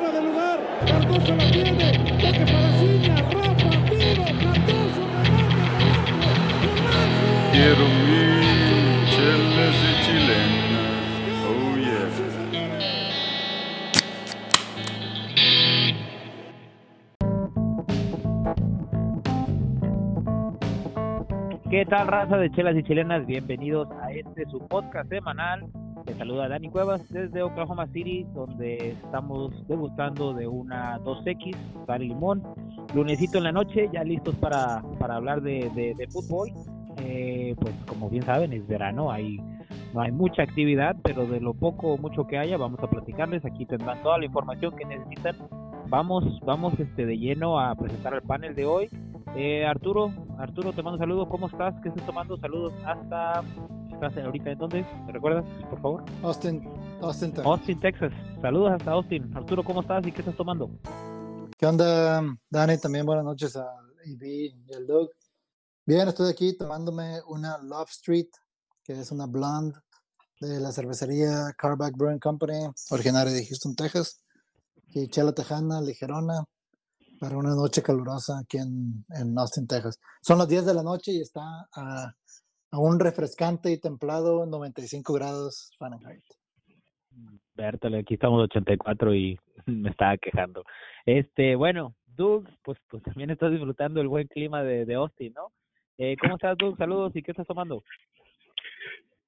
fuera de lugar. Cardoso la tiene. Toque para Ciña. Rafa, tiro. Cardoso, remate. Quiero mil chelas y chilenas. Oh yeah. ¿Qué tal, raza de chelas y chilenas? Bienvenidos a este su podcast semanal. Te saluda Dani Cuevas desde Oklahoma City, donde estamos degustando de una 2X, sal y limón. Lunesito en la noche, ya listos para, para hablar de, de- de fútbol. Eh, pues como bien saben, es verano, hay, no hay mucha actividad, pero de lo poco o mucho que haya, vamos a platicarles. Aquí tendrán toda la información que necesitan. Vamos, vamos este, de lleno a presentar el panel de hoy. Eh, Arturo, Arturo, te mando un saludo. ¿Cómo estás? ¿Qué estás tomando? Saludos hasta. ¿Estás ahorita en dónde? ¿Me recuerdas, por favor? Austin, Austin, Texas. Austin, Texas. Saludos hasta Austin. Arturo, ¿cómo estás y qué estás tomando? ¿Qué onda, Dani? También buenas noches a EB y al Doug. Bien, estoy aquí tomándome una Love Street, que es una blonde de la cervecería Carback Brewing Company, originaria de Houston, Texas. Y chela tejana, ligerona, para una noche calurosa aquí en, en Austin, Texas. Son las 10 de la noche y está a, a un refrescante y templado 95 grados Fahrenheit. Bertale, aquí estamos 84 y me estaba quejando. Este, bueno, Doug, pues, pues también estás disfrutando el buen clima de, de Austin, ¿no? Eh, ¿Cómo estás, Doug? Saludos y qué estás tomando?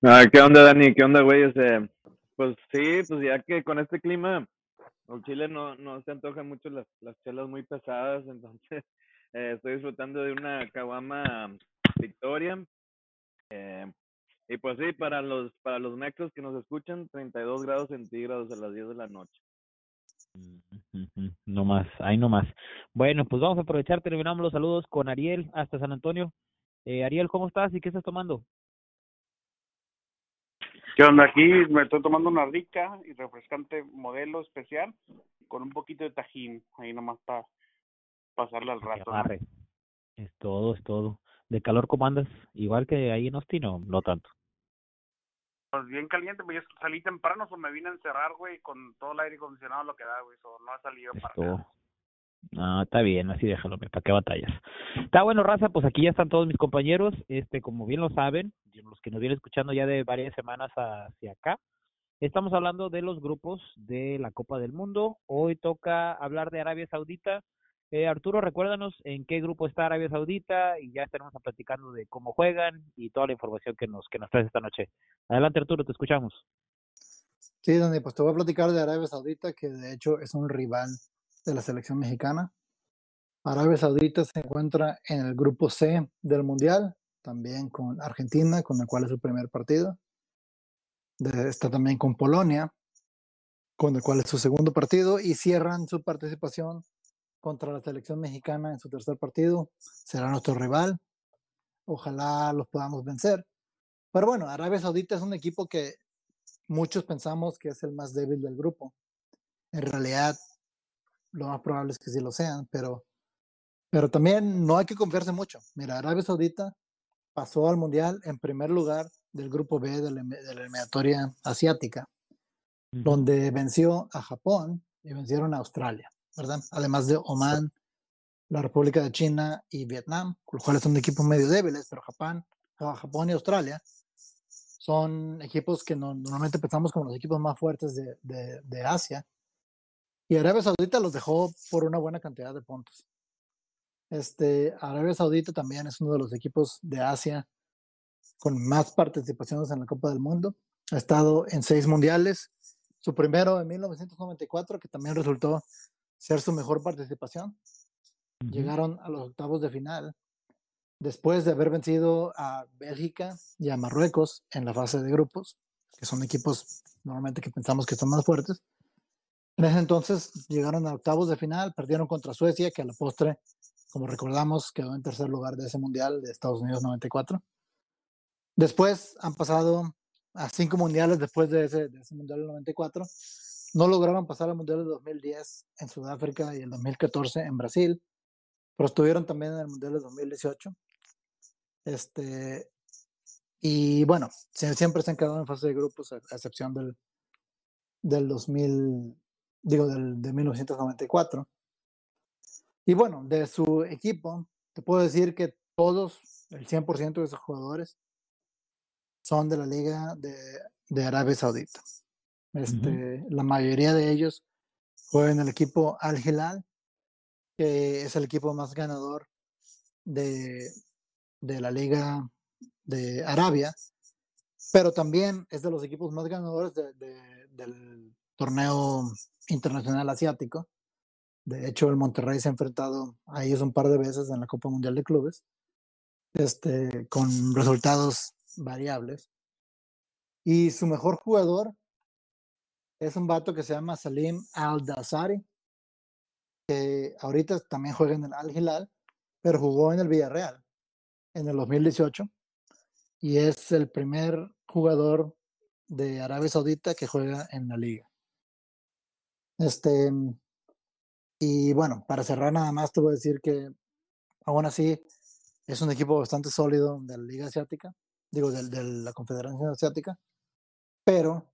Ah, ¿Qué onda, Dani? ¿Qué onda, güey? Este, pues sí, pues ya que con este clima, en Chile no, no se antojan mucho las, las chelas muy pesadas, entonces eh, estoy disfrutando de una Caguama Victoria. Eh, y pues sí, para los, para los mexos que nos escuchan, 32 grados centígrados a las 10 de la noche. No más, ahí no más. Bueno, pues vamos a aprovechar, terminamos los saludos con Ariel hasta San Antonio. Eh, Ariel, ¿cómo estás y qué estás tomando? ¿Qué onda? Aquí me estoy tomando una rica y refrescante modelo especial con un poquito de tajín, ahí nomás para pasarle al rato. Es todo, es todo. ¿De calor cómo andas? Igual que ahí en Austin o no tanto? Pues bien caliente, pues yo salí temprano, o me vine a encerrar, güey, con todo el aire acondicionado lo que da, güey, so no ha salido para nada. No, está bien, así déjalo, ¿para qué batallas? Está bueno, raza, pues aquí ya están todos mis compañeros, este, como bien lo saben, los que nos vienen escuchando ya de varias semanas hacia acá, estamos hablando de los grupos de la Copa del Mundo. Hoy toca hablar de Arabia Saudita. Eh, Arturo, recuérdanos en qué grupo está Arabia Saudita y ya estaremos platicando de cómo juegan y toda la información que nos que nos traes esta noche. Adelante, Arturo, te escuchamos. Sí, Dani, pues te voy a platicar de Arabia Saudita, que de hecho es un rival de la selección mexicana. Arabia Saudita se encuentra en el grupo C del Mundial, también con Argentina, con el cual es su primer partido. Está también con Polonia, con el cual es su segundo partido, y cierran su participación contra la selección mexicana en su tercer partido. Será nuestro rival. Ojalá los podamos vencer. Pero bueno, Arabia Saudita es un equipo que muchos pensamos que es el más débil del grupo. En realidad, lo más probable es que sí lo sean, pero, pero también no hay que confiarse mucho. Mira, Arabia Saudita pasó al Mundial en primer lugar del grupo B de la, emi- de la eliminatoria asiática, donde venció a Japón y vencieron a Australia, ¿verdad? Además de Oman, la República de China y Vietnam, los cuales son equipos medio débiles, pero Japón, Japón y Australia son equipos que no- normalmente pensamos como los equipos más fuertes de, de- de Asia. Y Arabia Saudita los dejó por una buena cantidad de puntos. Este, Arabia Saudita también es uno de los equipos de Asia con más participaciones en la Copa del Mundo. Ha estado en seis mundiales. Su primero en 1994, que también resultó ser su mejor participación. Llegaron a los octavos de final después de haber vencido a Bélgica y a Marruecos en la fase de grupos, que son equipos normalmente que pensamos que son más fuertes. En ese entonces llegaron a octavos de final, perdieron contra Suecia, que a la postre, como recordamos, quedó en tercer lugar de ese mundial de Estados Unidos 94. Después han pasado a cinco mundiales después de ese, de ese mundial del 94. No lograron pasar al mundial de 2010 en Sudáfrica y el 2014 en Brasil, pero estuvieron también en el mundial de 2018. Este, y bueno, sie- siempre se han quedado en fase de grupos, a, excepción del, del 2000, digo, del, de 1994. Y bueno, de su equipo, te puedo decir que todos, el 100% de esos jugadores, son de la Liga de, de Arabia Saudita. Este, La mayoría de ellos juegan en el equipo Al Hilal, que es el equipo más ganador de, de la Liga de Arabia, pero también es de los equipos más ganadores de, de, del torneo internacional asiático. De hecho, el Monterrey se ha enfrentado a ellos un par de veces en la Copa Mundial de Clubes, este, con resultados variables. Y su mejor jugador es un vato que se llama Salim Al-Dazari, que ahorita también juega en el Al Hilal, pero jugó en el Villarreal en el 2018 y es el primer jugador de Arabia Saudita que juega en la liga. Este, y bueno, para cerrar nada más te voy a decir que aún así es un equipo bastante sólido de la Liga Asiática, digo, de, de la Confederación Asiática, pero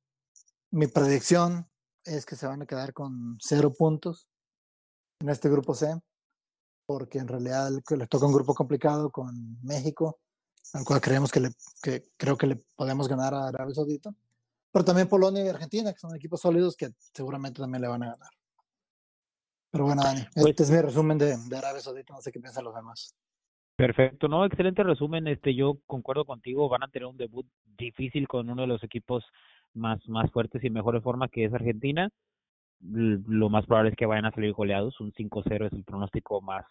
mi predicción es que se van a quedar con cero puntos en este grupo C, porque en realidad les toca un grupo complicado con México, al cual creemos que, le, que creo que le podemos ganar a Arabia Saudita, pero también Polonia y Argentina, que son equipos sólidos que seguramente también le van a ganar. Pero bueno, Dani, este es mi resumen de, de Arabia Saudita, no sé qué piensan los demás. Perfecto, no, excelente resumen. Este, yo concuerdo contigo, van a tener un debut difícil con uno de los equipos más, más fuertes y mejores forma que es Argentina. Lo más probable es que vayan a salir goleados, un 5-0 es el pronóstico más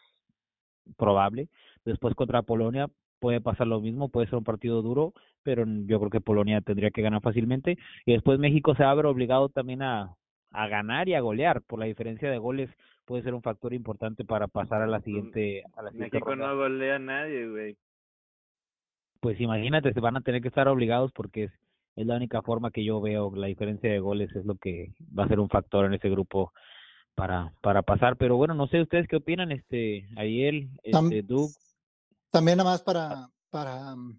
probable. Después contra Polonia puede pasar lo mismo, puede ser un partido duro, pero yo creo que Polonia tendría que ganar fácilmente. Y después México se va a ver obligado también a, a ganar y a golear, por la diferencia de goles puede ser un factor importante para pasar a la siguiente, a la siguiente México ronda no golea a nadie, güey. pues imagínate, se van a tener que estar obligados porque es, es la única forma que yo veo, la diferencia de goles es lo que va a ser un factor en ese grupo para, para pasar. Pero bueno, no sé ustedes qué opinan, este, Ariel, este, Doug. También nada más para, para um,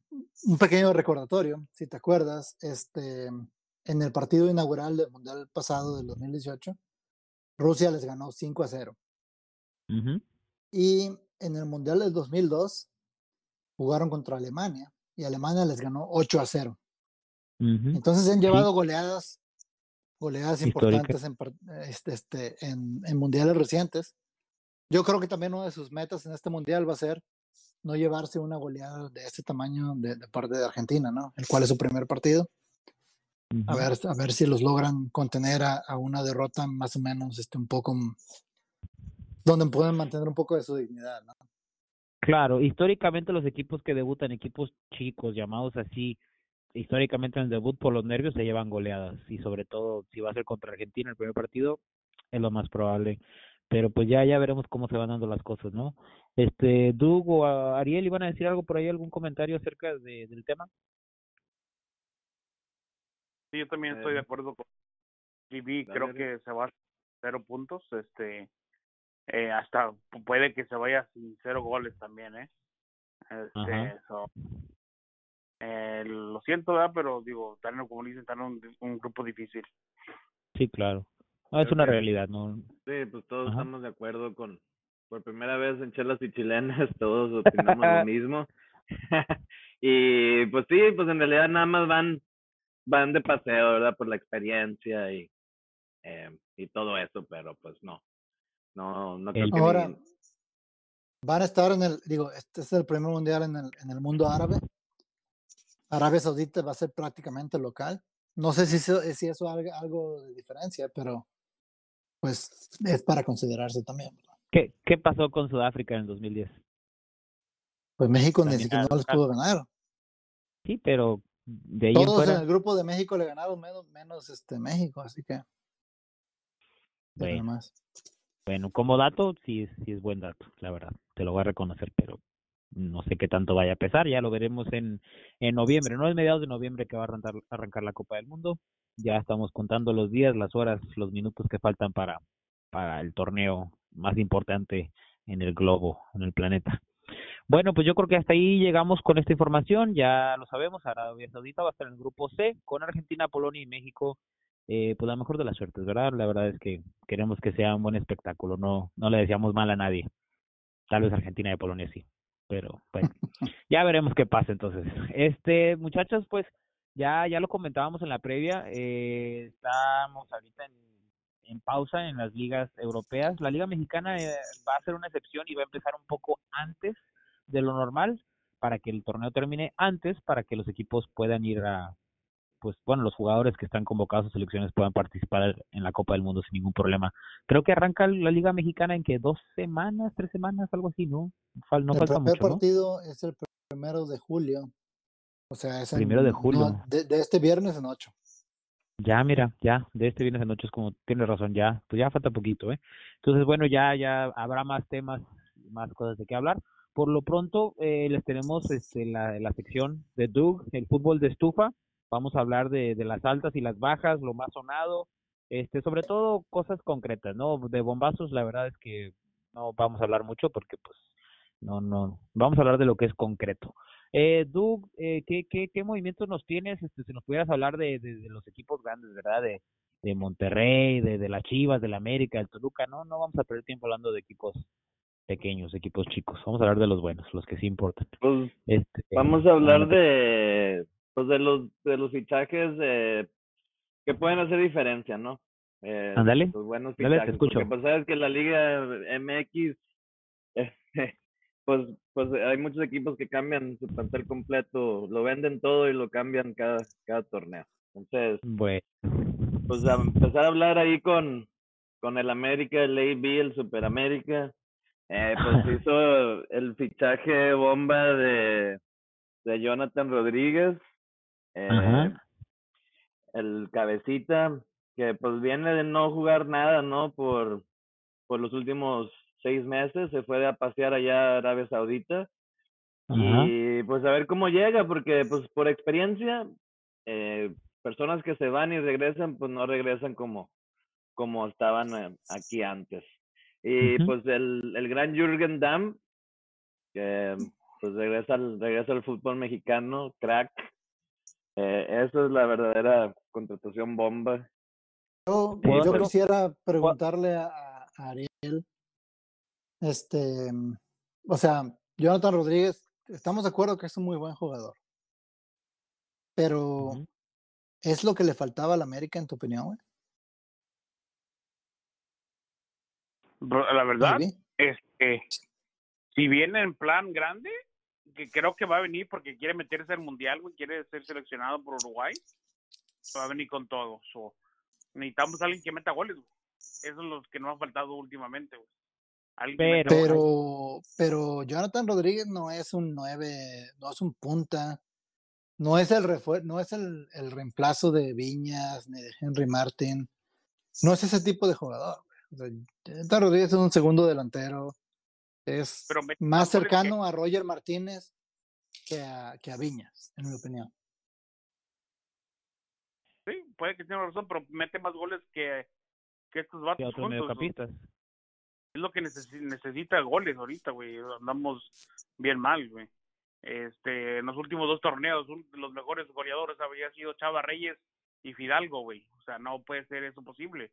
un pequeño recordatorio, si te acuerdas, este, en el partido inaugural del Mundial pasado del 2018, Rusia les ganó 5 a 0. Ujú. Y en el Mundial del 2002 jugaron contra Alemania y Alemania les ganó 8 a 0. Entonces han llevado goleadas, goleadas importantes en, este, este, en, en mundiales recientes. Yo creo que también una de sus metas en este mundial va a ser no llevarse una goleada de este tamaño de, de parte de Argentina, ¿no? El cual es su primer partido. A ver, a ver si los logran contener a, a una derrota más o menos este, un poco donde pueden mantener un poco de su dignidad, ¿no? Claro, históricamente los equipos que debutan, equipos chicos llamados así, históricamente en el debut por los nervios se llevan goleadas y sobre todo si va a ser contra Argentina el primer partido es lo más probable. Pero pues ya ya veremos cómo se van dando las cosas, ¿no? Este, Doug o a- Ariel iban a decir algo por ahí, algún comentario acerca de, del tema. Sí, yo también estoy de acuerdo con GB, creo que se va a cero puntos, este, eh, hasta pu- puede que se vaya sin cero goles también, ¿eh? Este, so, eh, lo siento, ¿verdad? Pero digo, están, en- como dicen, están en un, un grupo difícil. Sí, claro. No, es una que- realidad, ¿no? Sí, pues todos Ajá. estamos de acuerdo con, por primera vez en Chelas y Chilenas, todos opinamos lo mismo. y pues sí, pues en realidad nada más van, van de paseo, ¿verdad? Por la experiencia y, eh, y todo eso, pero pues no, no, no creo El- que Ahora, ni- van a estar en el, digo, este es el primer mundial en el, en el mundo árabe. Arabia Saudita va a ser prácticamente local. No sé si eso, si eso algo, algo de diferencia, pero pues es para considerarse también. ¿Qué, ¿Qué pasó con Sudáfrica en el 2010? Pues México ni siquiera era no les pudo ganar. Sí, pero de ahí Todos en fuera, el grupo de México le ganaron menos, menos este México, así que. bueno, más. bueno, como dato, sí, sí es buen dato, la verdad, te lo voy a reconocer, pero no sé qué tanto vaya a pesar, ya lo veremos en, en noviembre, no es mediados de noviembre que va a arrancar, arrancar la Copa del Mundo, ya estamos contando los días, las horas, los minutos que faltan para, para el torneo más importante en el globo, en el planeta. Bueno, pues yo creo que hasta ahí llegamos con esta información, ya lo sabemos, Arabia Saudita va a estar en el grupo C con Argentina, Polonia y México eh, pues la mejor de las suertes, ¿verdad? La verdad es que queremos que sea un buen espectáculo, no, no le deseamos mal a nadie. Tal vez Argentina y Polonia sí, pero bueno, ya veremos qué pasa entonces. Este, muchachos, pues ya, ya lo comentábamos en la previa, eh, estamos ahorita en, pausa en las ligas europeas. La Liga Mexicana eh, va a ser una excepción y va a empezar un poco antes de lo normal para que el torneo termine antes, para que los equipos puedan ir a, pues bueno, los jugadores que están convocados a selecciones puedan participar en la Copa del Mundo sin ningún problema. Creo que arranca la Liga Mexicana en que dos semanas, tres semanas, algo así, ¿no? No el falta primer mucho, ¿no? partido es el primero de julio. O sea, es en- Primero de no, julio. de, de este viernes en ocho. Ya, mira, ya, de este viernes de noche es como, tienes razón, ya, pues ya falta poquito, ¿eh? Entonces, bueno, ya, ya habrá más temas, más cosas de qué hablar. Por lo pronto, eh, les tenemos este, la, la sección de Doug, el fútbol de estufa. Vamos a hablar de, de las altas y las bajas, lo más sonado, este, sobre todo cosas concretas, ¿no? De bombazos, la verdad es que no vamos a hablar mucho porque, pues, no, no, vamos a hablar de lo que es concreto. Eh, Doug, eh, ¿qué, qué, ¿qué movimientos nos tienes? Este, si nos pudieras hablar de, de, de los equipos grandes, ¿verdad? De, de Monterrey, de, de las Chivas, del América, del Toluca, no, no vamos a perder tiempo hablando de equipos pequeños, equipos chicos. Vamos a hablar de los buenos, los que sí importan. Pues Este, vamos a hablar de, pues de los, de los fichajes eh, que pueden hacer diferencia, ¿no? Eh, Ándale, los buenos dale, te fichajes. escucho. Porque pues sabes que la Liga MX, este, pues, pues hay muchos equipos que cambian su plantel completo, lo venden todo y lo cambian cada, cada torneo. Entonces, Bueno, pues a empezar a hablar ahí con, con el América, el AB, el Super América. Eh, pues hizo el fichaje bomba de, de Jonathan Rodríguez, eh, el cabecita, que pues viene de no jugar nada, ¿no? Por, por los últimos seis meses, se fue a pasear allá a Arabia Saudita. ajá, Y pues a ver cómo llega, porque pues por experiencia, eh, personas que se van y regresan, pues no regresan como, como estaban eh, aquí antes. Y pues el, el gran Jürgen Damm, que pues regresa al, regresa al fútbol mexicano, crack. Eh, esa es la verdadera contratación bomba. Yo, ¿Puedo yo quisiera preguntarle a, a Ariel, este, o sea, Jonathan Rodríguez, estamos de acuerdo que es un muy buen jugador, pero. ¿es lo que le faltaba al América en tu opinión, güey? La verdad, este, si viene en plan grande, que creo que va a venir porque quiere meterse al mundial, güey, quiere ser seleccionado por Uruguay, va a venir con todo. So, necesitamos a alguien que meta goles, güey. Eso es lo que nos ha faltado últimamente, güey. Pero-. Pero, pero Jonathan Rodríguez no es un nueve, no es un punta, no es el refuer- no es el, el reemplazo de Viñas ni de Henry Martin, no es ese tipo de jugador. O sea, Jonathan Rodríguez es un segundo delantero, es más cercano a Roger Martínez que a, que a Viñas, en mi opinión. Sí, puede que tenga razón, pero mete más goles que, que estos Y vatos otros juntos. es lo que necesi- necesita goles ahorita, güey. Andamos bien mal, güey. Este, en los últimos dos torneos, un- los mejores goleadores había sido Chava Reyes y Fidalgo, güey. O sea, no puede ser eso posible.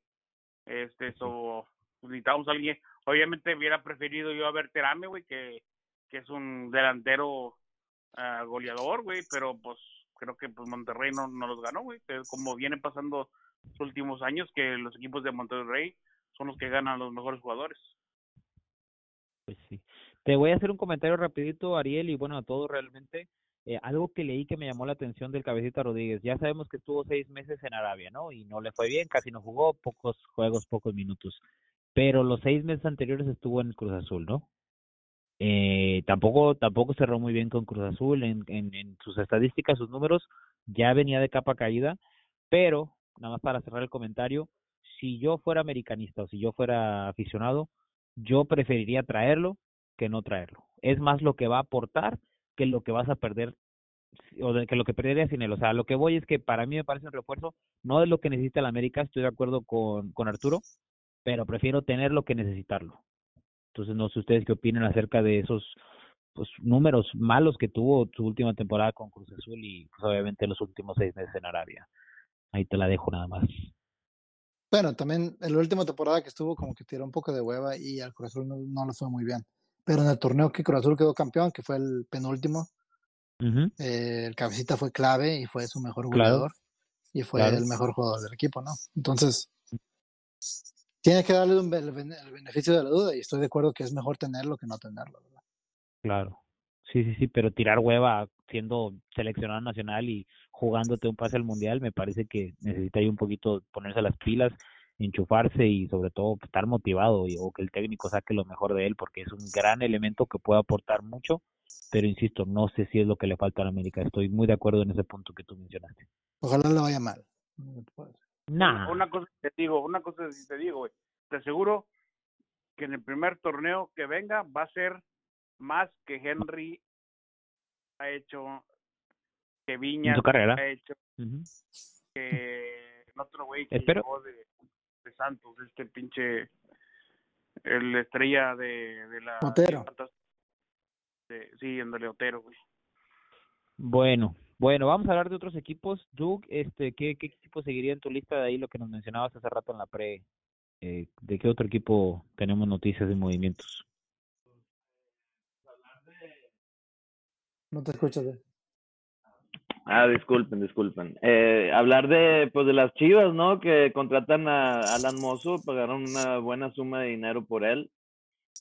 Este, eso, necesitamos a alguien. Obviamente hubiera preferido yo a Berterame, güey, que, que es un delantero ah, goleador, güey, pero pues creo que pues Monterrey no, no los ganó, güey. Como viene pasando los últimos años, que los equipos de Monterrey son los que ganan los mejores jugadores. Pues sí. Te voy a hacer un comentario rapidito, Ariel, y bueno, a todos realmente. Eh, algo que leí que me llamó la atención del Cabecita Rodríguez. Ya sabemos que estuvo seis meses en Arabia, ¿no? Y no le fue bien, casi no jugó, pocos juegos, pocos minutos. Pero los seis meses anteriores estuvo en Cruz Azul, ¿no? Eh, tampoco, tampoco cerró muy bien con Cruz Azul en, en, en sus estadísticas, sus números. Ya venía de capa caída, pero, nada más para cerrar el comentario, si yo fuera americanista o si yo fuera aficionado, yo preferiría traerlo que no traerlo. Es más lo que va a aportar que lo que vas a perder o de, que lo que perdería sin él. O sea, lo que voy es que para mí me parece un refuerzo, no es lo que necesita el América, estoy de acuerdo con, con Arturo, pero prefiero tenerlo que necesitarlo. Entonces, no sé ustedes qué opinan acerca de esos pues, números malos que tuvo su última temporada con Cruz Azul y pues, obviamente los últimos seis meses en Arabia. Ahí te la dejo nada más. Bueno, también en la última temporada que estuvo como que tiró un poco de hueva y al Cruz Azul no, no le fue muy bien. Pero en el torneo que Cruz Azul quedó campeón, que fue el penúltimo, eh, el cabecita fue clave y fue su mejor Claro. goleador y fue Claro. el mejor jugador del equipo, ¿no? Entonces, tiene que darle un el, bene- el beneficio de la duda y estoy de acuerdo que es mejor tenerlo que no tenerlo. ¿verdad? Claro. Sí, sí, sí, pero tirar hueva siendo seleccionado nacional y jugándote un pase al mundial, me parece que necesita ahí un poquito ponerse las pilas, enchufarse y sobre todo estar motivado y- o que el técnico saque lo mejor de él, porque es un gran elemento que puede aportar mucho, pero insisto, no sé si es lo que le falta a la América. Estoy muy de acuerdo en ese punto que tú mencionaste. Ojalá le vaya mal. Nah. Una cosa te digo, una cosa sí te digo, güey. Te aseguro que en el primer torneo que venga va a ser más que Henry ha hecho, que Viña En su carrera. ha hecho, Ujú. que el otro güey que Espero. llegó de, de Santos, este pinche, el estrella de, de la... Otero. de- sí, en Otero, güey. Bueno, bueno, vamos a hablar de otros equipos. Doug, este, ¿qué, qué equipo seguiría en tu lista de ahí lo que nos mencionabas hace rato en la pre? Eh, ¿De qué otro equipo tenemos noticias y movimientos? No te escuchas. eh. Ah, disculpen, disculpen. Eh, hablar de, pues, de las Chivas, ¿no? Que contratan a Alan Mozo, pagaron una buena suma de dinero por él.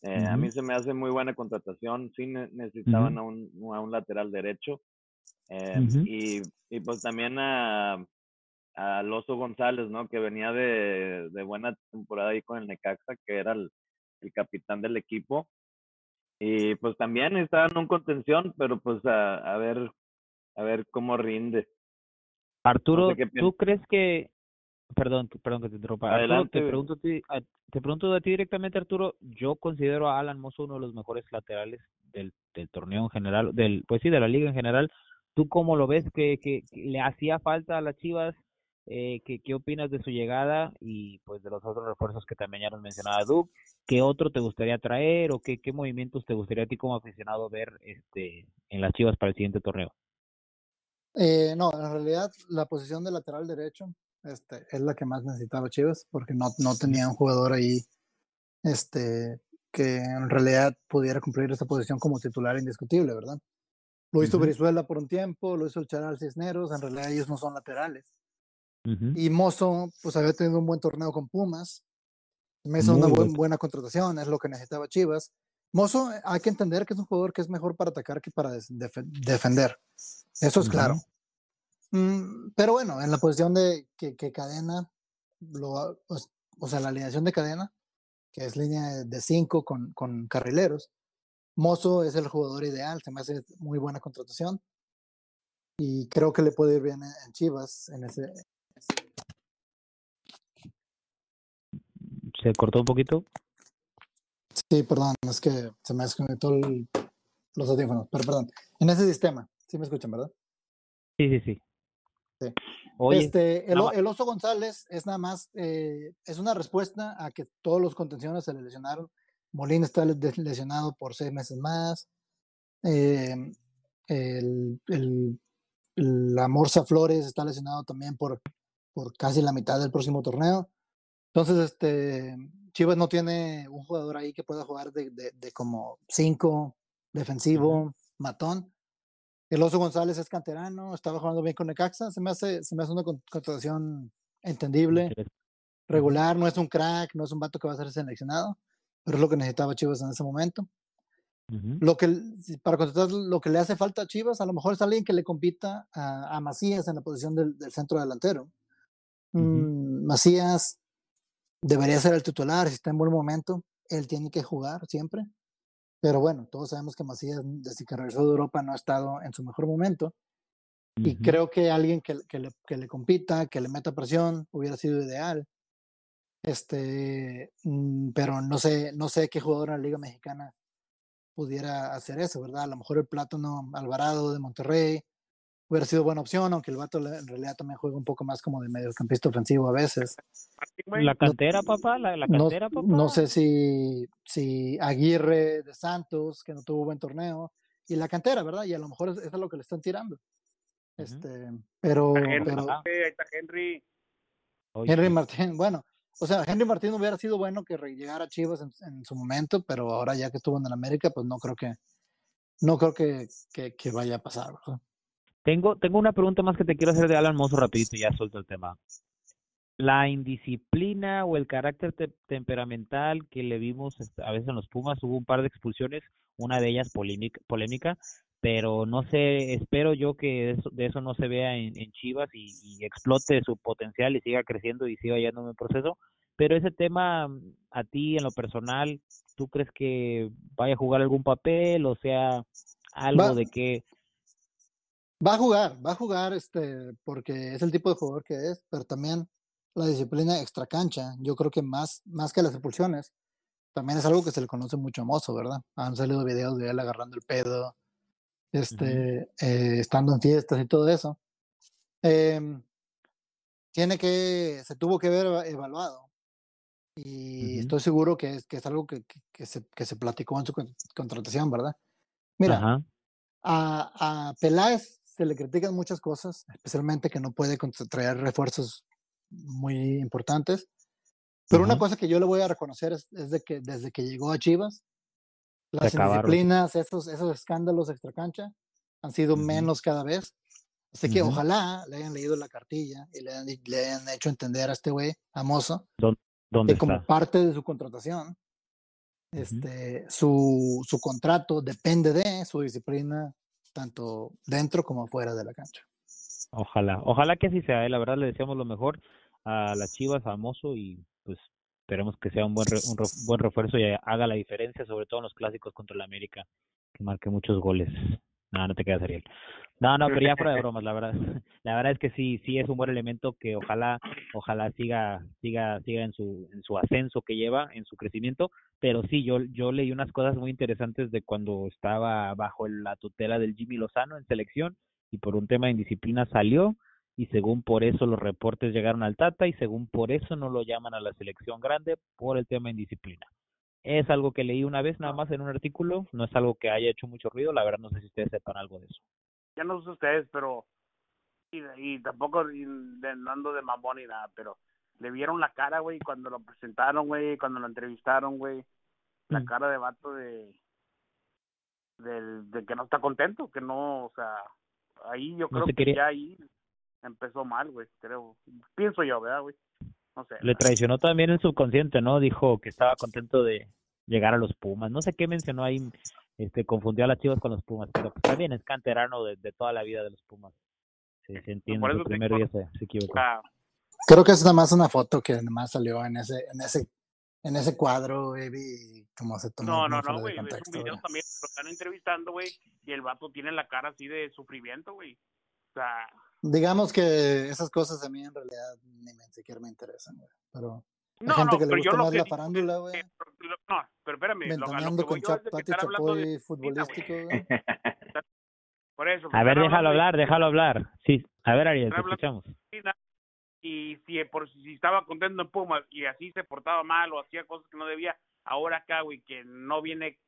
Eh, A mí se me hace muy buena contratación. Sí ne- necesitaban a, un, a un lateral derecho. Eh, y, y pues también a, a Loso González, ¿no? Que venía de, de buena temporada ahí con el Necaxa, que era el, el capitán del equipo. Y pues también estaba en un contención, pero pues a, a ver, a ver cómo rinde. Arturo, qué ¿tú crees que, perdón, perdón que te interrumpa, Arturo, Adelante, te pregunto, a ti, a- te pregunto a ti directamente, Arturo, yo considero a Alan Mozo uno de los mejores laterales del, del torneo en general, del, pues sí, de la liga en general. ¿Tú cómo lo ves? ¿Que, le hacía falta a las Chivas? Eh, ¿qué, ¿Qué opinas de su llegada y pues de los otros refuerzos que también ya nos mencionaba Doug? ¿Qué otro te gustaría traer o qué, qué movimientos te gustaría a ti como aficionado ver este en las Chivas para el siguiente torneo? Eh, no, en realidad la posición de lateral derecho este, es la que más necesitaba Chivas, porque no, no tenía un jugador ahí este, que en realidad pudiera cumplir esa posición como titular indiscutible, ¿verdad? Lo hizo Ujú. Brizuela por un tiempo, lo hizo el Charal Cisneros, en realidad ellos no son laterales. Ujú. Y Mozo, pues había tenido un buen torneo con Pumas, me hizo Muy una buen- buen- buena contratación, es lo que necesitaba Chivas. Mozo, eh, hay que entender que es un jugador que es mejor para atacar que para defe- defender. Eso es Ujú. claro. Mm, pero bueno, en la posición de que, que cadena, lo, ha- pues, o sea, la alineación de cadena, que es línea de cinco con, con carrileros, Mozo es el jugador ideal, se me hace muy buena contratación. Y creo que le puede ir bien en, Chivas en ese, ¿Se cortó un poquito? Sí, perdón, es que se me desconectó el- los audífonos, pero perdón. En ese sistema, sí me escuchan, ¿verdad? Sí, sí, sí. Sí. Oye, este, el, el Oso González es nada más, eh, es una respuesta a que todos los contenciones se le lesionaron. Molina está lesionado por seis meses más. eh, el, el- la Morsa Flores está lesionado también por, por casi la mitad del próximo torneo. Entonces, este, Chivas no tiene un jugador ahí que pueda jugar de, de- de como cinco, defensivo, matón. El Oso González es canterano, estaba jugando bien con Necaxa, se me hace, se me hace una con- contratación entendible, regular, no es un crack, no es un vato que va a ser seleccionado, pero es lo que necesitaba Chivas en ese momento. Ujú. Lo que, para contratar lo que le hace falta a Chivas, a lo mejor es alguien que le compita a, a Macías en la posición del, del centro delantero. Ujú. Mm, Macías debería ser el titular, si está en buen momento, él tiene que jugar siempre. Pero bueno, todos sabemos que Macías, desde que regresó de Europa, no ha estado en su mejor momento. Y Ujú. creo que alguien que, que le, que le compita, que le meta presión, hubiera sido ideal. Este, mm, pero no sé, no sé qué jugador en la Liga Mexicana pudiera hacer eso, ¿verdad? A lo mejor el Plátano Alvarado de Monterrey hubiera sido buena opción, aunque el vato en realidad también juega un poco más como de mediocampista ofensivo a veces. La cantera, papá, la, la No, cantera, papá. no sé si, si Aguirre de Santos, que no tuvo buen torneo, y la cantera, ¿verdad? Y a lo mejor es- eso es lo que le están tirando. Este, pero, Henry, pero güey, ahí está Henry. Henry Martín, bueno, o sea, Henry Martín hubiera sido bueno que llegara a Chivas en, su momento, pero ahora ya que estuvo en el América, pues no creo que, no creo que, que, vaya a pasar. Tengo, tengo una pregunta más que te quiero hacer de Alan Mozo rapidito y ya suelto el tema. La indisciplina o el carácter te- temperamental que le vimos este, a veces en los Pumas, hubo un par de expulsiones, una de ellas polémica, polémica pero no sé, espero yo que eso- de eso no se vea en, en Chivas y, y explote su potencial y siga creciendo y siga yendo en el proceso. Pero ese tema, a ti en lo personal, ¿tú crees que vaya a jugar algún papel? O sea, algo Va- de que... Va a jugar, va a jugar este, porque es el tipo de jugador que es, pero también la disciplina extra cancha, yo creo que más, más que las expulsiones, también es algo que se le conoce mucho a Mozo, ¿verdad? Han salido videos de él agarrando el pedo, este, eh, estando en fiestas y todo eso. Em, tiene que, se tuvo que ver eva- evaluado. Y Ujú. estoy seguro que es, que es algo que, que, que se, que se platicó en su con- contratación, ¿verdad? Mira, Ajá. a, a Peláez se le critican muchas cosas, especialmente que no puede traer refuerzos muy importantes. Pero una cosa que yo le voy a reconocer es, es de que desde que llegó a Chivas, las acabaron. indisciplinas, esos, esos escándalos extracancha han sido Ujú. menos cada vez. Así que Ujú. ojalá le hayan leído la cartilla y le le hayan hecho entender a este güey, a Mozo, ¿Dónde que como está? parte de su contratación, este, su, su contrato depende de su disciplina, tanto dentro como fuera de la cancha. Ojalá, ojalá que así sea, eh, la verdad le deseamos lo mejor a las Chivas, a Mozo y pues esperemos que sea un buen re- un buen refuerzo y haga la diferencia, sobre todo en los clásicos contra el América, que marque muchos goles. No, no te quedas Ariel. No, no, pero ya fuera de bromas, la verdad. La verdad es que sí, sí es un buen elemento que ojalá, ojalá siga, siga, siga en su, en su ascenso que lleva, en su crecimiento. Pero sí, yo, yo leí unas cosas muy interesantes de cuando estaba bajo la tutela del Jimmy Lozano en selección y por un tema de indisciplina salió y según por eso los reportes llegaron al Tata y según por eso no lo llaman a la selección grande por el tema de indisciplina. Es algo que leí una vez nada más en un artículo, no es algo que haya hecho mucho ruido, la verdad no sé si ustedes sepan algo de eso. ya no sé ustedes, pero y, y tampoco y de- andando de mamón ni nada, pero le vieron la cara, güey, cuando lo presentaron, güey, cuando lo entrevistaron, güey, la Mm. cara de vato de, del de que no está contento, que no, o sea, ahí yo creo que quería- ya ahí empezó mal, güey, creo, pienso yo, ¿verdad, güey? No sé. Le traicionó también el subconsciente, ¿no? Dijo que estaba contento de llegar a los Pumas. No sé qué mencionó ahí, este, confundió a las Chivas con los Pumas, pero pues también es canterano de, de toda la vida de los Pumas. Sí, se entiende, por el eso primer día se, se equivocó. Ah, Creo que es nada más una foto que nada más salió en ese, en ese, en ese cuadro, güey, y como se tomó no, no, no, güey, es un video también, lo están entrevistando, güey, y el vato tiene la cara así de sufrimiento, güey. O sea, Digamos que esas cosas a mí en realidad ni me, siquiera me interesan, güey. Pero no, gente no, que le pero yo gusta lo más que la farándula, güey. no, pero espérame, lo, lo Ventaneando que con voy yo Cha- es de que Pati de Chapoy güey. futbolístico, güey. Por eso. A ver, déjalo de hablar, déjalo hablar. Sí, a ver, Ariel, te escuchamos. Y si por si estaba contento en Pumas y así se portaba mal o hacía cosas que no debía, ahora acá, güey, que no viene,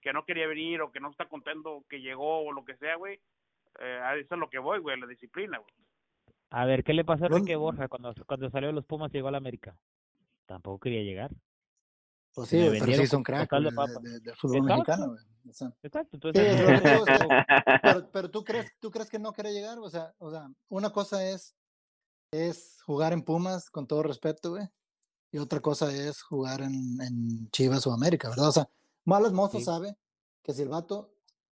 que no quería venir o que no está contento que llegó o lo que sea, güey, eh, a eso es lo que voy, güey, la disciplina, güey. A ver, ¿qué le pasó a Enrique Borja cuando, cuando salió de los Pumas y llegó a la América? Tampoco quería llegar. Pues sí, pero sí son como crack costal de del fútbol Exacto. mexicano, güey. O sea, Exacto, entonces es pero, pero tú crees, tú crees que no quiere llegar, o sea, o sea, una cosa es, es jugar en Pumas, con todo respeto, güey, y otra cosa es jugar en, en Chivas o América, ¿verdad? O sea, Malos Mozo Sí. sabe que si el vato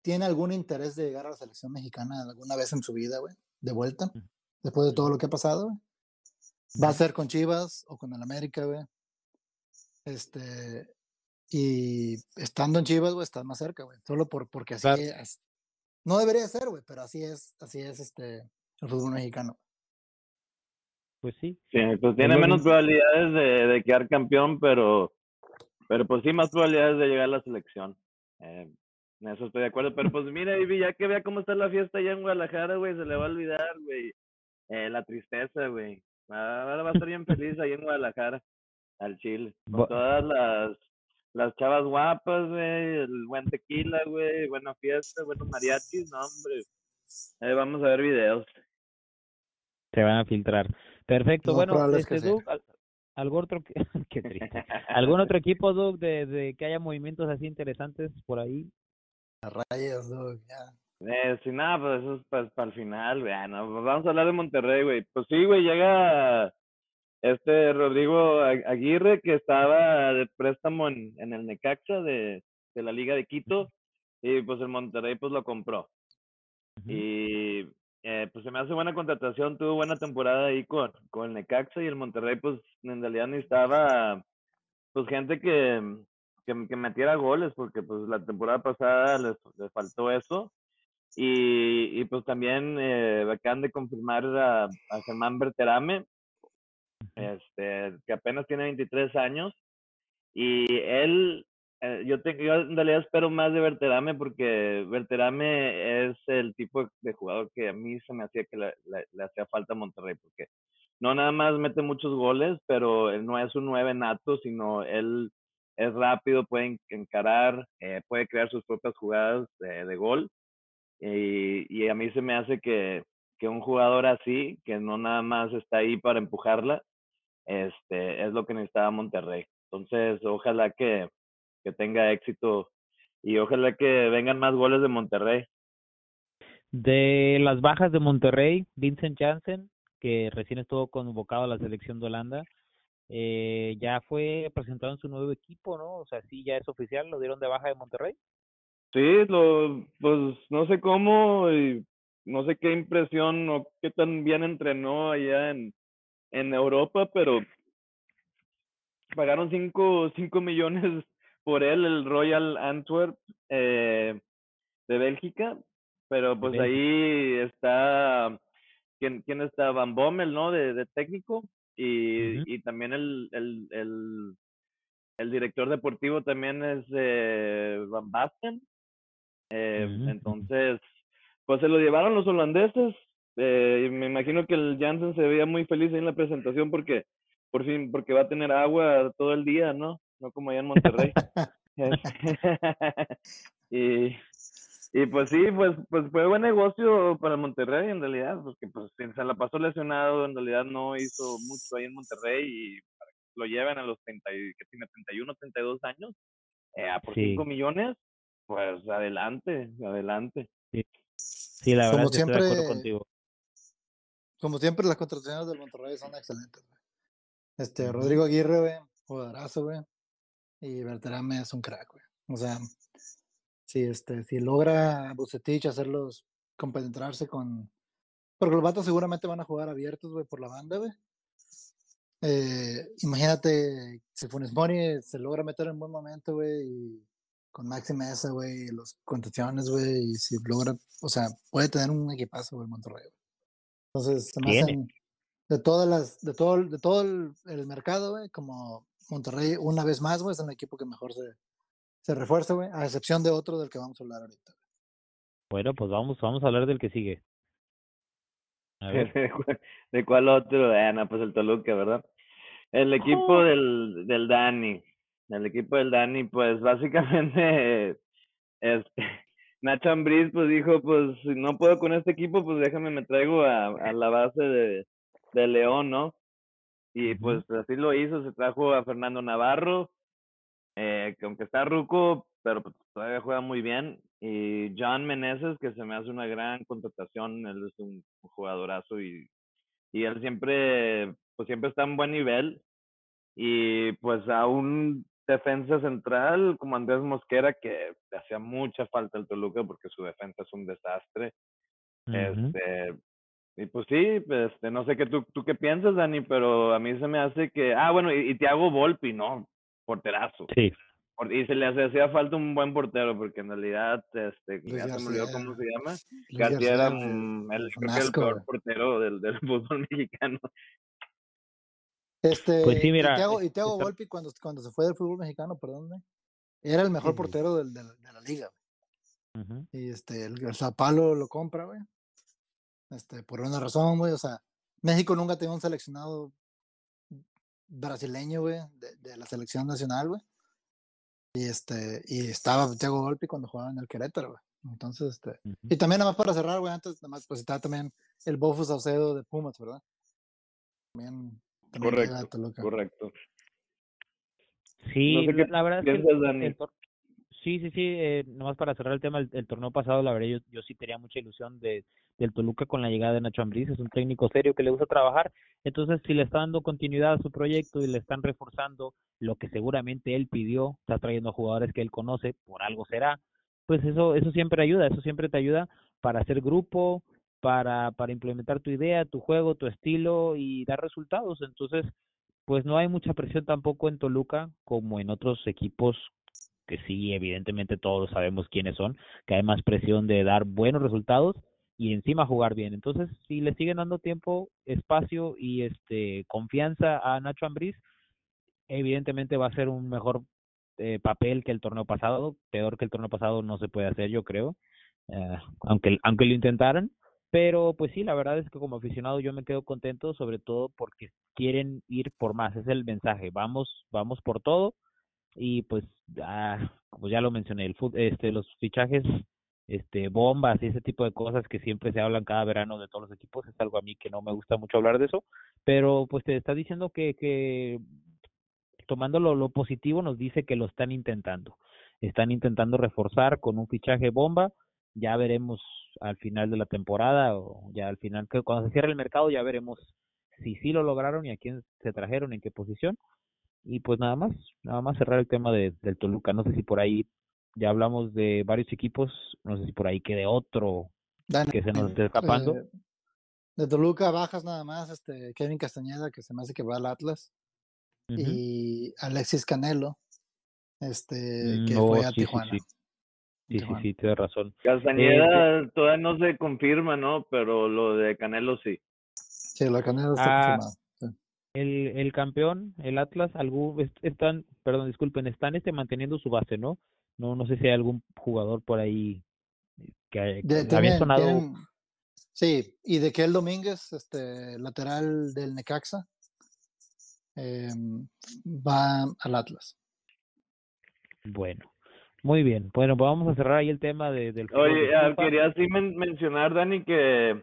tiene algún interés de llegar a la selección mexicana alguna vez en su vida, güey, de vuelta, Ujú. después de todo lo que ha pasado, güey, va a ser con Chivas o con el América, güey. Este, y estando en Chivas, güey, estás más cerca, güey. Solo por, porque así Claro. es. No debería ser, güey, pero así es, así es este el fútbol mexicano. pues sí. Sí, pues tiene menos probabilidades de, de quedar campeón, pero, pero pues sí más probabilidades de llegar a la selección. Eh, en eso estoy de acuerdo. Pero pues mira, Ivy, ya que vea cómo está la fiesta allá en Guadalajara, güey, se le va a olvidar, güey. Eh, la tristeza, güey. Ahora va a estar bien feliz ahí en Guadalajara, al Chile. Con todas las, las chavas guapas, güey, el buen tequila, güey, buena fiesta, buenos mariachis, no, hombre. Vamos a ver videos. Se van a filtrar. Perfecto, bueno, este, sí. ¿Algún otro, que- qué triste. ¿Algún otro equipo, Doug, de, de que haya movimientos así interesantes por ahí? Rayas, dog, ya. Eh, sí, nada, pues eso es para el final, güey. No, pues vamos a hablar de Monterrey, güey. Pues sí, güey, llega este Rodrigo Ag- Aguirre, que estaba de préstamo en, en el Necaxa de, de la Liga de Quito, y pues el Monterrey pues lo compró. Y eh, pues se me hace buena contratación, tuvo buena temporada ahí con, con el Necaxa y el Monterrey pues en realidad necesitaba pues gente que, que, que metiera goles porque pues la temporada pasada les, les faltó eso. Y, y pues también eh, acaban de confirmar a, a Germán Berterame este que apenas tiene 23 años. Y él eh, yo, te, yo en realidad espero más de Berterame porque Berterame es el tipo de jugador que a mí se me hacía que le, le- le hacía falta a Monterrey porque no nada más mete muchos goles, pero él no es un nueve nato, sino él es rápido, puede en- encarar, eh, puede crear sus propias jugadas de, de gol. Y, y a mí se me hace que, que un jugador así, que no nada más está ahí para empujarla, este, es lo que necesitaba Monterrey. Entonces, ojalá que, que tenga éxito y ojalá que vengan más goles de Monterrey. De las bajas de Monterrey, Vincent Janssen, que recién estuvo convocado a la selección de Holanda, eh, ya fue presentado en su nuevo equipo, ¿no? O sea, sí, ya es oficial, lo dieron de baja de Monterrey. Sí, lo, pues no sé cómo, y no sé qué impresión o qué tan bien entrenó allá en, en Europa, pero pagaron cinco, cinco millones por él, el Royal Antwerp eh, de Bélgica, pero pues Bélgica. ahí está, ¿quién, quién está? Van Bommel, ¿no? De, de técnico, y, y también el, el, el, el director deportivo también es eh, Van Basten. Eh, entonces, pues se lo llevaron los holandeses. Eh, y me imagino que el Janssen se veía muy feliz ahí en la presentación porque por fin, porque va a tener agua todo el día, ¿no? No como allá en Monterrey. y, y pues sí, pues, pues fue buen negocio para Monterrey en realidad, porque pues se la pasó lesionado, en realidad no hizo mucho ahí en Monterrey y para que lo lleven a los 30, y- que tiene 31, 32 años, eh, a por Sí. 5 millones, pues adelante, adelante. Sí, la verdad Como sí estoy de acuerdo siempre- contigo. Como siempre, las contrataciones del Monterrey son excelentes, güey. Este. Rodrigo Aguirre, güey, jugadorazo, güey. Y Berterame es un crack, güey. O sea, si, este, si logra Bucetich hacerlos compenetrarse con... Porque los vatos seguramente van a jugar abiertos, güey, por la banda, güey. Eh, imagínate si Funes Mori se logra meter en buen momento, güey, y con Maxi Mesa, güey, los contusiones, güey, y si logra, o sea, puede tener un equipazo, güey, Monterrey. güey. Entonces, se me Tiene. hacen de todas las, de todo, el- de todo el, el mercado, güey, como Monterrey, una vez más, güey, es un equipo que mejor se, se refuerza, güey, a excepción de otro del que vamos a hablar ahorita. Bueno, pues vamos, vamos a hablar del que sigue. A ver. ¿De cuál otro? Ah, no, pues el Toluca, ¿verdad? El equipo Oh. del, del Dani. El equipo del Dani, pues básicamente, este, Nacho Ambriz, pues dijo, pues si no puedo con este equipo, pues déjame, me traigo a, a la base de, de León, ¿no? Y pues así lo hizo, se trajo a Fernando Navarro, eh, que aunque está ruco, pero pues, todavía juega muy bien. Y John Meneses, que se me hace una gran contratación, él es un jugadorazo y, y él siempre, pues siempre está en buen nivel. Y pues a un defensa central como Andrés Mosquera, que le hacía mucha falta al Toluca porque su defensa es un desastre. Este, y pues sí, este, no sé qué tú, tú qué piensas, Dani, pero a mí se me hace que, ah, bueno, y, y Thiago Volpi, ¿no? Porterazo. Sí, Y se le hacía falta un buen portero, porque en realidad, este, ya se me olvidó García. cómo se llama. García era mm, el, creo que el peor portero del, del fútbol mexicano. Este, Pues sí, mira, y Thiago, y Thiago está- Volpi cuando, cuando se fue del fútbol mexicano, perdón, era el mejor portero del, del- de la liga. Ujú. Y este, el, el Sao Paulo lo compra, güey. Este, por una razón, güey. O sea, México nunca tenía un seleccionado brasileño, güey, de, de la selección nacional, güey. Y este, y estaba Thiago Volpi cuando jugaba en el Querétaro, güey. Entonces, este, y también nada más para cerrar, güey, antes nada más pues está también el Bofo Saucedo de Pumas, ¿verdad? También también Correcto, correcto. Sí, No sé la, qué la verdad es que el- piensas, Dani. el tor- sí, sí, sí, eh, nomás para cerrar el tema, el, torneo pasado, la verdad, yo, yo sí tenía mucha ilusión de del Toluca con la llegada de Nacho Ambriz, es un técnico serio que le gusta trabajar, entonces si le está dando continuidad a su proyecto y le están reforzando lo que seguramente él pidió, está trayendo jugadores que él conoce, por algo será, pues eso eso siempre ayuda, eso siempre te ayuda para hacer grupo, para para implementar tu idea, tu juego, tu estilo y dar resultados, entonces pues no hay mucha presión tampoco en Toluca como en otros equipos que sí, evidentemente todos sabemos quiénes son, que hay más presión de dar buenos resultados y encima jugar bien. Entonces, si le siguen dando tiempo, espacio y este confianza a Nacho Ambriz, evidentemente va a ser un mejor eh, papel que el torneo pasado, peor que el torneo pasado no se puede hacer, yo creo, eh, aunque aunque lo intentaran, pero pues sí, la verdad es que como aficionado yo me quedo contento, sobre todo porque quieren ir por más, es el mensaje, vamos vamos por todo y pues ah, como ya lo mencioné, el fut- este los fichajes este bombas y ese tipo de cosas que siempre se hablan cada verano de todos los equipos, es algo a mí que no me gusta mucho hablar de eso, pero pues te está diciendo que que tomando lo, lo positivo nos dice que lo están intentando. Están intentando reforzar con un fichaje bomba. Ya veremos al final de la temporada o ya al final, que cuando se cierre el mercado, ya veremos si sí lo lograron y a quién se trajeron, en qué posición. Y pues nada más, nada más cerrar el tema de, del Toluca. No sé si por ahí ya hablamos de varios equipos, no sé si por ahí quede otro Dani, que se nos esté escapando. eh, de Toluca bajas nada más este Kevin Castañeda, que se me hace que va al Atlas, Ujú. y Alexis Canelo, este, que No, fue a sí, sí, Tijuana. sí. Sí, sí, Tijuana. sí, tienes razón. Castañeda todavía no se confirma, ¿no? Pero lo de Canelo sí. Sí, lo de Canelo está Ah, confirmado. Sí. el, el campeón, el Atlas, algún, est- están, perdón, disculpen, están este manteniendo su base, ¿no? No, no sé si hay algún jugador por ahí que, De- que había sonado. tienen- sí, y de Kel Domínguez, este lateral del Necaxa, em, va al Atlas. Bueno, muy bien. Bueno, pues vamos a cerrar ahí el tema de, del de Oye, ah, quería men- mencionar, Dani, que,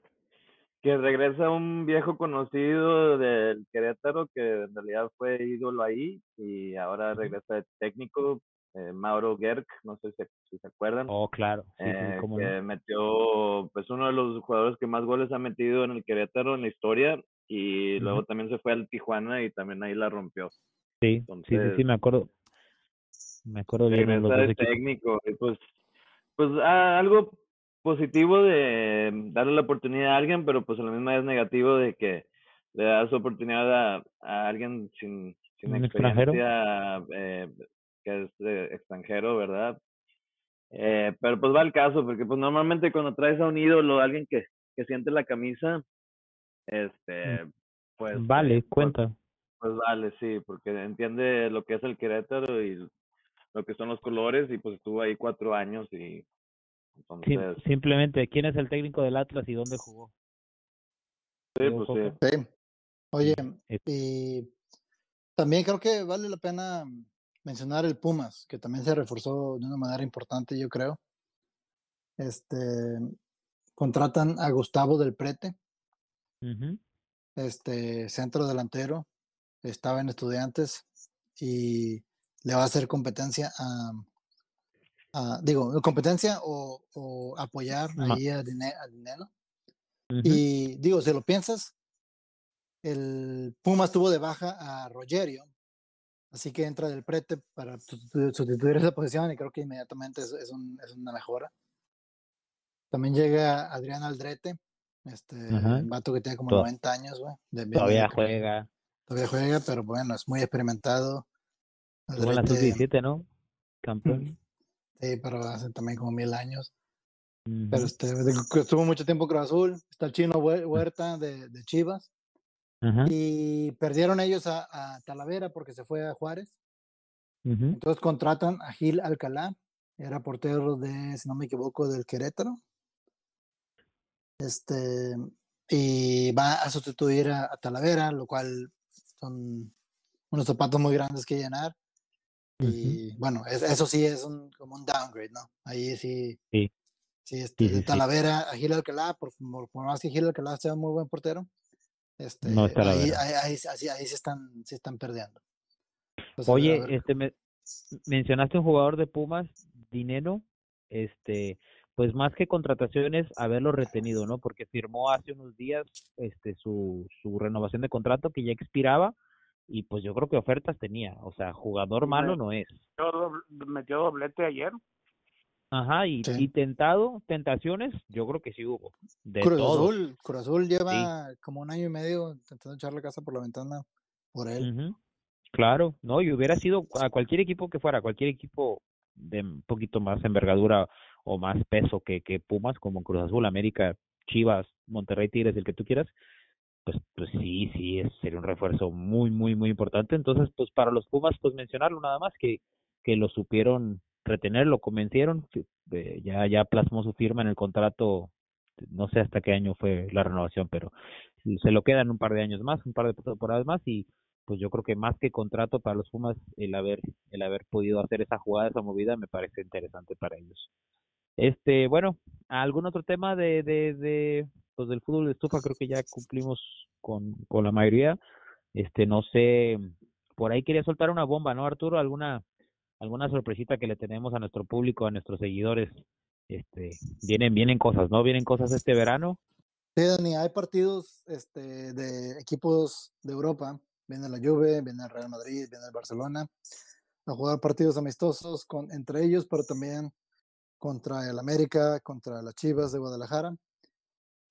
que regresa un viejo conocido del Querétaro que en realidad fue ídolo ahí y ahora regresa de técnico, eh, Mauro Gerg, no sé si, si se acuerdan. Oh, claro, sí, eh, que no. metió, pues uno de los jugadores que más goles ha metido en el Querétaro en la historia y luego también se fue al Tijuana y también ahí la rompió. Sí, sí, sí, sí, me acuerdo. Me acuerdo bien regresa de técnico y pues pues ah, algo positivo de darle la oportunidad a alguien pero pues a la misma vez negativo de que le das oportunidad a, a alguien sin, sin experiencia eh, que es eh, extranjero verdad eh, pero pues va al caso porque pues normalmente cuando traes a un ídolo alguien que, que siente la camisa este pues eh, Vale, pues, cuenta. pues vale, sí, porque entiende lo que es el Querétaro y lo que son los colores y pues estuvo ahí cuatro años y Sim- simplemente, ¿quién es el técnico del Atlas y dónde jugó? sí, pues sí. Oye, y también creo que vale la pena mencionar el Pumas, que también se reforzó de una manera importante, yo creo. Este contratan a Gustavo del Prete, este centro delantero, estaba en estudiantes y le va a hacer competencia a, a- digo, competencia o, o apoyar ahí a, Dine- a Dinero. Ujú. Y digo, si lo piensas, el Pumas tuvo de baja a Rogerio, así que entra del prete para sustitu- sustituir esa posición y creo que inmediatamente es, es un- es una mejora. También llega Adrián Aldrete, este Ajá. vato que tiene como To- 90 años, güey. Todavía de- juega. Todavía juega, pero bueno, es muy experimentado. Estuvo en la Aldrete, sub-17, ¿no? Campeón. Sí, pero hace también como mil años. Pero este, estuvo mucho tiempo Cruz Azul. Está el chino Hue- Huerta de, de Chivas. Y perdieron ellos a, a Talavera porque se fue a Juárez. Entonces contratan a Gil Alcalá, era portero de, si no me equivoco, del Querétaro. Este, y va a sustituir a, a Talavera, lo cual son unos zapatos muy grandes que llenar. Y bueno, es- eso sí es un, como un downgrade, ¿no? Ahí sí. Sí. Sí, este, Sí, sí. Talavera a Gil Alcalá, por, por, por más que Gil Alcalá sea un muy buen portero, Este, No está la ahí, ahí, ahí, así- ahí se están, se están perdiendo. Entonces, Oye, este, me, mencionaste un jugador de Pumas, Dinero, este, pues más que contrataciones, haberlo retenido, ¿no? Porque firmó hace unos días, este, su, su renovación de contrato que ya expiraba y pues yo creo que ofertas tenía, o sea, jugador malo no es. Metió doble- Metió doblete ayer. Ajá, y, Sí. y tentado, tentaciones, yo creo que sí hubo, de Cruz todo. Azul, Cruz Azul lleva como un año y medio intentando echar la casa por la ventana por él. Ujú. Claro, no, y hubiera sido a cualquier equipo que fuera, cualquier equipo de un poquito más envergadura o más peso que, que Pumas, como Cruz Azul, América, Chivas, Monterrey Tigres, el que tú quieras, pues, pues sí, sí, es, sería un refuerzo muy, muy, muy importante. Entonces, pues para los Pumas, pues mencionarlo nada más, que, que lo supieron retener, lo convencieron, eh, ya, ya plasmó su firma en el contrato, no sé hasta qué año fue la renovación, pero se lo quedan un par de años más, un par de temporadas más y pues yo creo que más que contrato para los Pumas, el haber, el haber podido hacer esa jugada, esa movida, me parece interesante para ellos. Este, bueno, ¿algún otro tema de, de, de pues del fútbol de estufa? Creo que ya cumplimos con, con la mayoría. Este, no sé, por ahí quería soltar una bomba, ¿no, Arturo? ¿Alguna, alguna sorpresita que le tenemos a nuestro público, a nuestros seguidores? Este, vienen, vienen cosas, ¿no? Vienen cosas este verano. Sí, Dani, hay partidos este, de equipos de Europa. Viene la Juve, viene el Real Madrid, viene el Barcelona a jugar partidos amistosos con, entre ellos, pero también contra el América, contra las Chivas de Guadalajara.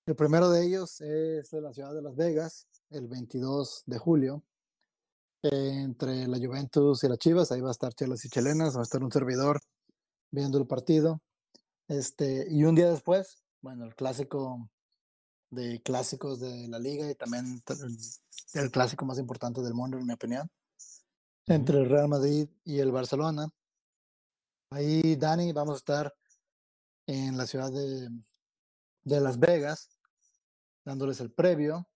El primero de ellos es en la ciudad de Las Vegas, el 22 de julio, entre la Juventus y las Chivas. Ahí va a estar Chelas y Chilenas, va a estar un servidor viendo el partido. Este, y un día después, bueno, el clásico de clásicos de la liga y también el clásico más importante del mundo, en mi opinión, entre el Real Madrid y el Barcelona. Ahí, Dani, vamos a estar en la ciudad de, de Las Vegas, dándoles el previo,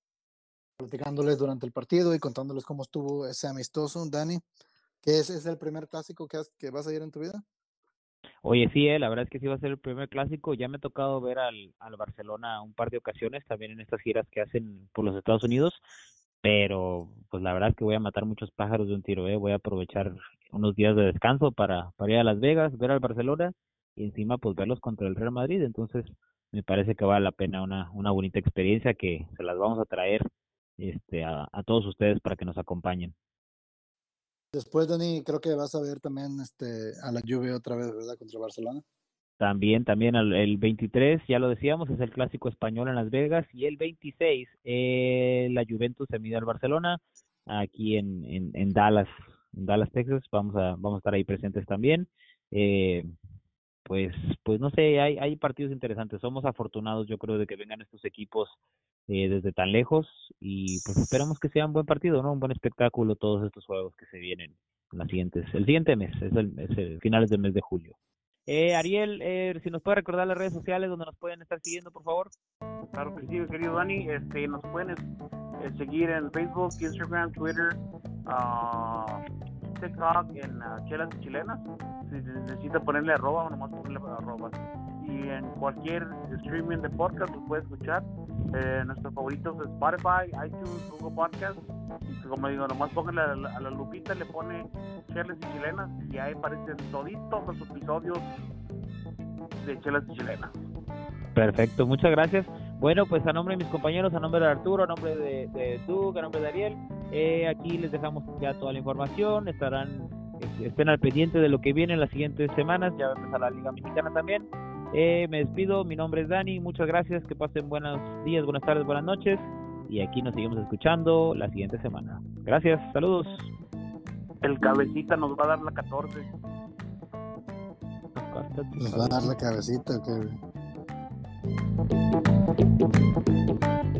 platicándoles durante el partido y contándoles cómo estuvo ese amistoso, Dani, que ese es el primer clásico que, has- vas a ir en tu vida. Oye, sí, eh, la verdad es que sí va a ser el primer clásico. Ya me ha tocado ver al, al Barcelona un par de ocasiones, también en estas giras que hacen por los Estados Unidos, pero pues la verdad es que voy a matar muchos pájaros de un tiro, eh. Voy a aprovechar unos días de descanso para, para ir a Las Vegas, ver al Barcelona y encima pues verlos contra el Real Madrid. Entonces me parece que vale la pena una, una bonita experiencia que se las vamos a traer este, a, a todos ustedes para que nos acompañen. Después, Dani, creo que vas a ver también este, a la Juve otra vez, ¿verdad? Contra Barcelona. También, también el, el 23, ya lo decíamos, es el clásico español en Las Vegas y el 26 eh, la Juventus se mide al Barcelona aquí en, en, en Dallas, en Dallas, Texas. Vamos a vamos a estar ahí presentes también. Eh, pues pues no sé, hay hay partidos interesantes. Somos afortunados, yo creo, de que vengan estos equipos eh, desde tan lejos y pues esperamos que sea un buen partido, ¿no? Un buen espectáculo todos estos juegos que se vienen en las siguientes, el siguiente mes, es el, es el finales del mes de julio. Eh, Ariel, eh, si nos puede recordar las redes sociales donde nos pueden estar siguiendo, por favor. Claro que sí, querido Dani. Este, nos pueden eh, seguir en Facebook, Instagram, Twitter, ah, TikTok, en ah, Chelas Chilenas. Si necesita ponerle arroba, nomás ponerle arroba. Y en cualquier streaming de podcast los puede escuchar. Eh, nuestros favoritos de Spotify, iTunes, Google Podcast. Y como digo, nomás póngale a la, a la lupita, le pone Chelas y Chilenas y ahí aparecen toditos los episodios de Chelas y Chilenas. Perfecto, muchas gracias. Bueno, pues a nombre de mis compañeros, a nombre de Arturo, a nombre de, de Doug, a nombre de Ariel, eh, aquí les dejamos ya toda la información. Estarán, es- estén al pendiente de lo que viene en las siguientes semanas. Ya va a empezar la Liga Mexicana también. Eh, me despido, mi nombre es Dani. Muchas gracias, que pasen buenos días, buenas tardes, buenas noches. Y aquí nos seguimos escuchando la siguiente semana. Gracias, saludos. El cabecita nos va a dar la 14. Nos va a dar la cabecita. Que... Thank you.